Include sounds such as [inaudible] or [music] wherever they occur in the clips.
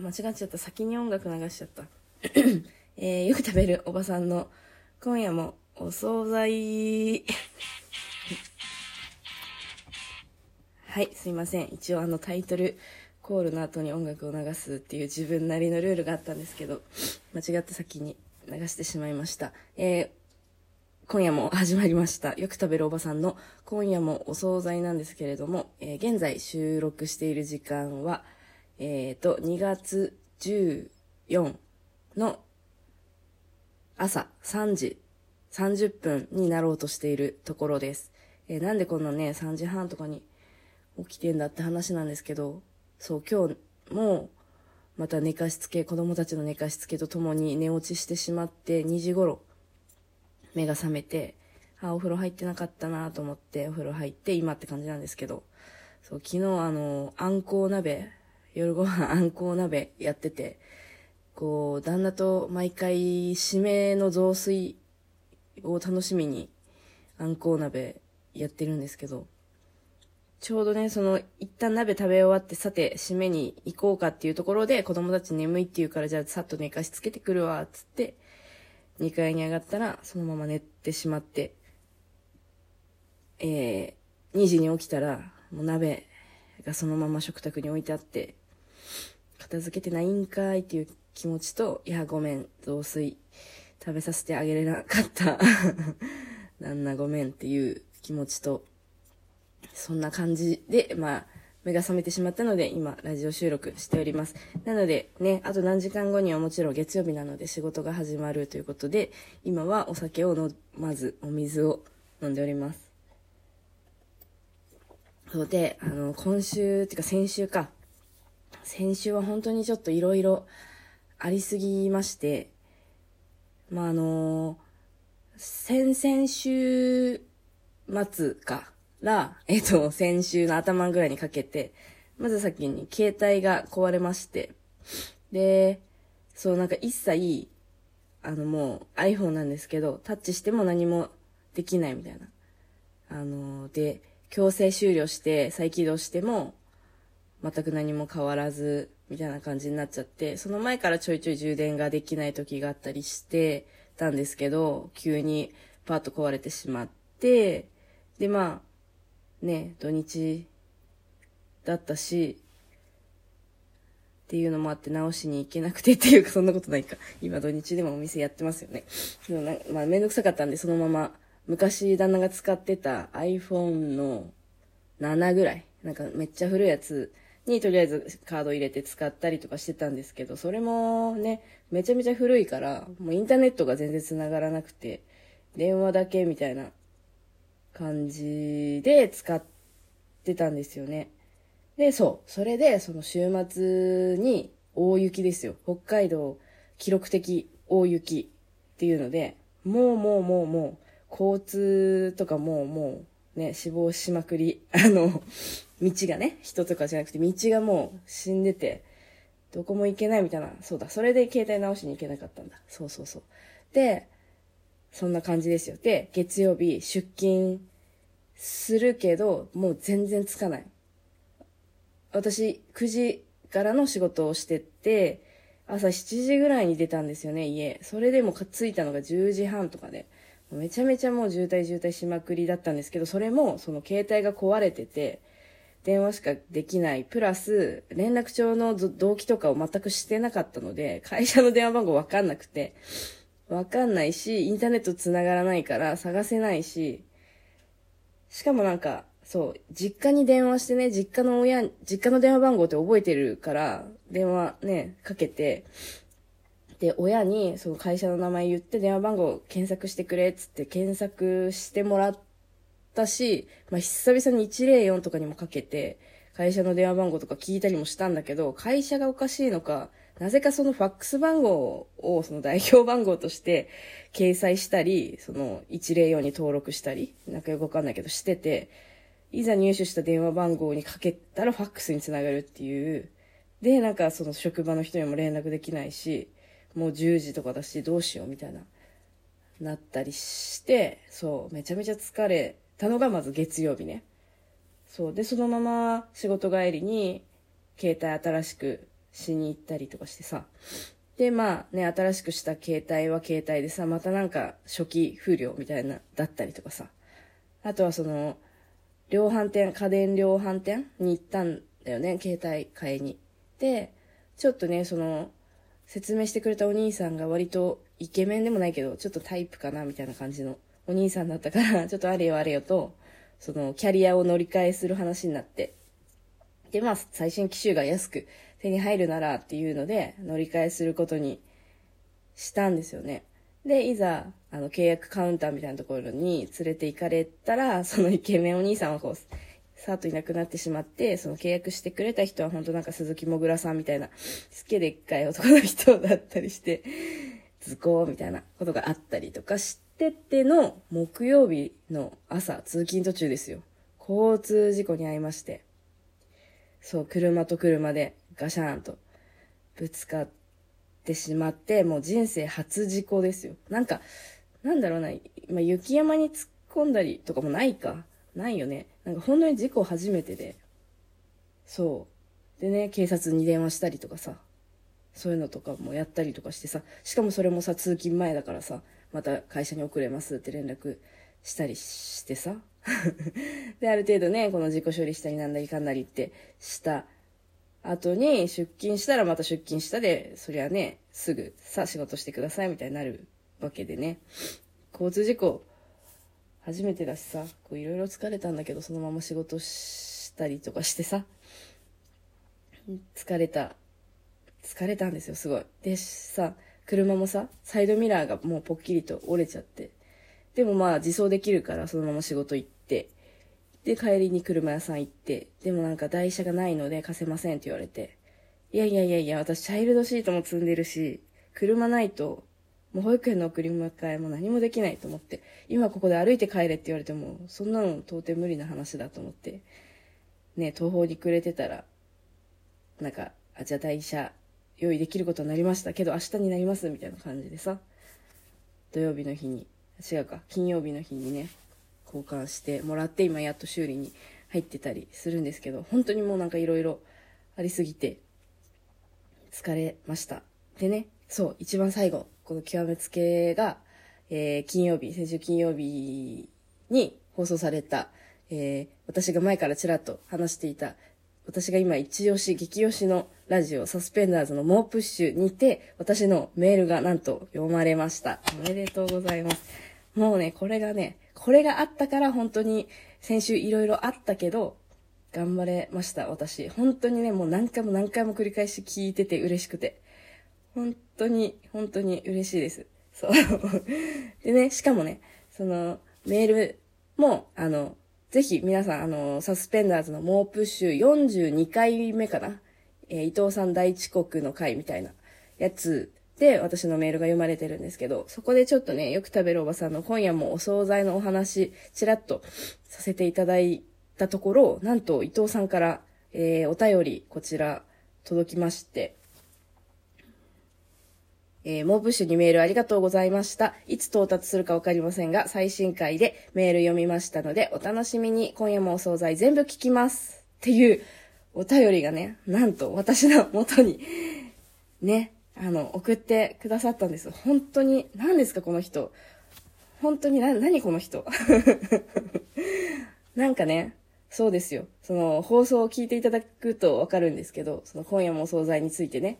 間違っちゃった。先に音楽流しちゃった。[clears throat] えー、よく食べるおばさんの、今夜もお惣菜。[laughs] はい、すいません。一応あのタイトルコールの後に音楽を流すっていう自分なりのルールがあったんですけど、間違って先に流してしまいました。えー、今夜も始まりました。よく食べるおばさんの今夜もお惣菜なんですけれども、えー、現在収録している時間は、えっ、ー、と、2月14の朝3時30分になろうとしているところです。えー、なんでこんなね、3時半とかに起きてんだって話なんですけど、そう、今日も、また寝かしつけ、子供たちの寝かしつけとともに寝落ちしてしまって、2時頃、目が覚めて、あ、お風呂入ってなかったなと思って、お風呂入って今って感じなんですけど、そう、昨日あの、あんこう鍋、夜ご飯あんこう鍋やってて、こう、旦那と毎回締めの雑炊を楽しみにあんこう鍋やってるんですけど、ちょうどね、その、一旦鍋食べ終わって、さて、締めに行こうかっていうところで、子供たち眠いって言うから、じゃあ、さっと寝かしつけてくるわ、つって、2階に上がったら、そのまま寝てしまって、えー、2時に起きたら、もう鍋がそのまま食卓に置いてあって、片付けてないんかいっていう気持ちと、いや、ごめん、雑炊食べさせてあげれなかった。[laughs] 旦那ごめんっていう気持ちと、そんな感じで、まあ、目が覚めてしまったので、今、ラジオ収録しております。なので、ね、あと何時間後にはもちろん月曜日なので仕事が始まるということで、今はお酒をの、まずお水を飲んでおります。そうで、あの、今週、ってか先週か。先週は本当にちょっと色々ありすぎまして、まあ、あの先々週末か。ら、えっと、先週の頭ぐらいにかけて、まず先に携帯が壊れまして、で、そうなんか一切、あのもう iPhone なんですけど、タッチしても何もできないみたいな。あの、で、強制終了して再起動しても、全く何も変わらず、みたいな感じになっちゃって、その前からちょいちょい充電ができない時があったりしてたんですけど、急にパッと壊れてしまって、で、まあ、ね、土日だったし、っていうのもあって直しに行けなくてっていうかそんなことないか。今土日でもお店やってますよね。でもなまあめんどくさかったんでそのまま昔旦那が使ってた iPhone の7ぐらい、なんかめっちゃ古いやつにとりあえずカード入れて使ったりとかしてたんですけど、それもね、めちゃめちゃ古いから、もうインターネットが全然繋がらなくて、電話だけみたいな感じで使ってたんですよね。で、そう。それで、その週末に大雪ですよ。北海道記録的大雪っていうので、もうもうもうもう、交通とかもうもうね、死亡しまくり。[laughs] あの、道がね、人とかじゃなくて道がもう死んでて、どこも行けないみたいな。そうだ。それで携帯直しに行けなかったんだ。そうそうそう。で、そんな感じですよ。で、月曜日出勤するけど、もう全然つかない。私、9時からの仕事をしてって、朝7時ぐらいに出たんですよね、家。それでも着いたのが10時半とかで。めちゃめちゃもう渋滞渋滞しまくりだったんですけど、それも、その携帯が壊れてて、電話しかできない。プラス、連絡帳の動機とかを全くしてなかったので、会社の電話番号わかんなくて、わかんないし、インターネット繋がらないから探せないし、しかもなんか、そう、実家に電話してね、実家の親、実家の電話番号って覚えてるから、電話ね、かけて、で、親にその会社の名前言って電話番号検索してくれっつって検索してもらったし、まあ、久々に104とかにもかけて、会社の電話番号とか聞いたりもしたんだけど、会社がおかしいのか、なぜかそのファックス番号をその代表番号として掲載したり、その104に登録したり、なんかよくわかんないけどしてて、いざ入手した電話番号にかけたらファックスにつながるっていう。で、なんかその職場の人にも連絡できないし、もう10時とかだしどうしようみたいな、なったりして、そう、めちゃめちゃ疲れたのがまず月曜日ね。そう。で、そのまま仕事帰りに、携帯新しくしに行ったりとかしてさ。で、まあね、新しくした携帯は携帯でさ、またなんか初期不良みたいな、だったりとかさ。あとはその、量販店、家電量販店に行ったんだよね、携帯買いに。で、ちょっとね、その、説明してくれたお兄さんが割とイケメンでもないけど、ちょっとタイプかな、みたいな感じのお兄さんだったから、[laughs] ちょっとあれよあれよと、その、キャリアを乗り換えする話になって。で、まあ、最新機種が安く手に入るならっていうので、乗り換えすることにしたんですよね。で、いざ、あの、契約カウンターみたいなところに連れて行かれたら、そのイケメンお兄さんはこう、さっといなくなってしまって、その契約してくれた人は本当なんか鈴木もぐらさんみたいな、すげえでっかい男の人だったりして、図工みたいなことがあったりとかしてての木曜日の朝、通勤途中ですよ。交通事故に遭いまして。そう、車と車でガシャーンとぶつかってしまって、もう人生初事故ですよ。なんか、なんだろうな、まあ、雪山に突っ込んだりとかもないか。ないよね。なんか本当に事故初めてで。そう。でね、警察に電話したりとかさ。そういうのとかもやったりとかしてさ。しかもそれもさ、通勤前だからさ、また会社に遅れますって連絡したりしてさ。[laughs] で、ある程度ね、この事故処理したりなんだりかんだりってした後に出勤したらまた出勤したで、そりゃね、すぐさ、仕事してくださいみたいになるわけでね。交通事故、初めてだしさ、こういろいろ疲れたんだけど、そのまま仕事したりとかしてさ、疲れた、疲れたんですよ、すごい。でさ、車もさ、サイドミラーがもうポッキリと折れちゃって。でもまあ自走できるからそのまま仕事行って、で、帰りに車屋さん行って、でもなんか台車がないので貸せませんって言われて、いやいやいやいや、私チャイルドシートも積んでるし、車ないと、もう保育園の送り迎えも何もできないと思って、今ここで歩いて帰れって言われても、そんなの到底無理な話だと思って、ね、東方にくれてたら、なんか、あ、じゃあ台車用意できることになりましたけど、明日になりますみたいな感じでさ、土曜日の日に、違うか、金曜日の日にね、交換してもらって今やっと修理に入ってたりするんですけど、本当にもうなんか色々ありすぎて疲れました。でね、そう、一番最後、この極めつけが、えー、金曜日、先週金曜日に放送された、えー、私が前からちらっと話していた、私が今一押し、激推しのラジオ、サスペンダーズの猛プッシュにて、私のメールがなんと読まれました。おめでとうございます。もうね、これがね、これがあったから本当に先週いろいろあったけど、頑張れました、私。本当にね、もう何回も何回も繰り返し聞いてて嬉しくて。本当に、本当に嬉しいです。そう。[laughs] でね、しかもね、その、メールも、あの、ぜひ皆さん、あの、サスペンダーズの猛プッシュ42回目かな？えー、伊藤さん大遅刻の回みたいなやつで、私のメールが読まれてるんですけど、そこでちょっとね、よく食べるおばさんの今夜もお惣菜のお話、ちらっとさせていただいたところ、なんと伊藤さんから、えー、お便り、こちら、届きまして、えー、モーブッシュにメールありがとうございました。いつ到達するかわかりませんが、最新回でメール読みましたので、お楽しみに今夜もお惣菜全部聞きます。っていうお便りがね、なんと私の元に、ね、あの、送ってくださったんです。本当に、何ですかこの人。本当にな、何この人。[laughs] なんかね、そうですよ。その、放送を聞いていただくとわかるんですけど、その、今夜もお惣菜についてね、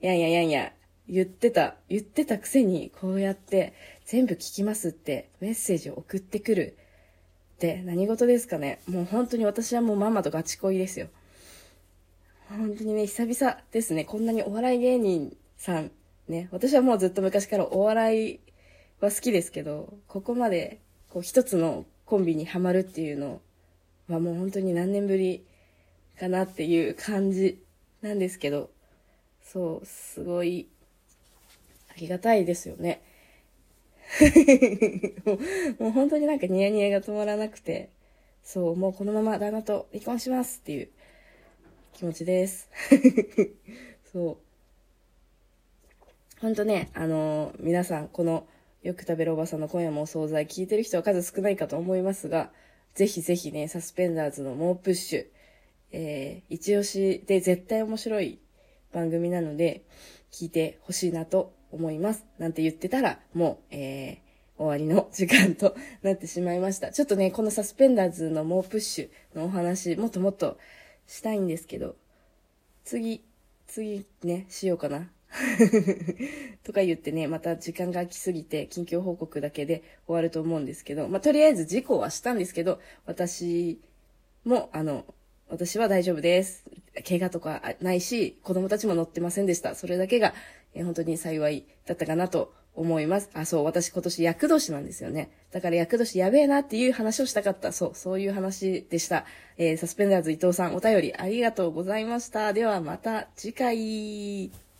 やんややんや、言ってた、言ってたくせに、こうやって、全部聞きますってメッセージを送ってくるって何事ですかね。もう本当に私はもうママとガチ恋ですよ。本当にね、久々ですね。こんなにお笑い芸人さん、ね、私はもうずっと昔からお笑いは好きですけど、ここまでこう一つのコンビにはまるっていうのはもう本当に何年ぶりかなっていう感じなんですけど、そう、すごいありがたいですよね。[laughs] もうもう本当になんかニヤニヤが止まらなくて、そう、もうこのまま旦那と離婚しますっていう気持ちです。[laughs] そう。ほんとね、あのー、皆さん、この、よく食べるおばさんの今夜もお惣菜聞いてる人は数少ないかと思いますが、ぜひぜひね、サスペンダーズの猛プッシュ、えー、一押しで絶対面白い番組なので、聞いてほしいなと思います。なんて言ってたら、もう、えー、終わりの時間と [laughs] なってしまいました。ちょっとね、このサスペンダーズの猛プッシュのお話、もっともっとしたいんですけど、次、次ね、しようかな。[laughs] とか言ってね、また時間が空きすぎて、近況報告だけで終わると思うんですけど、まあ、とりあえず事故はしたんですけど、私も、あの、私は大丈夫です。怪我とかないし、子供たちも乗ってませんでした。それだけが、え本当に幸いだったかなと思います。あ、そう、私今年役年なんですよね。だから役年やべえなっていう話をしたかった。そう、そういう話でした。えー、サスペンダーズ伊藤さんお便りありがとうございました。ではまた次回。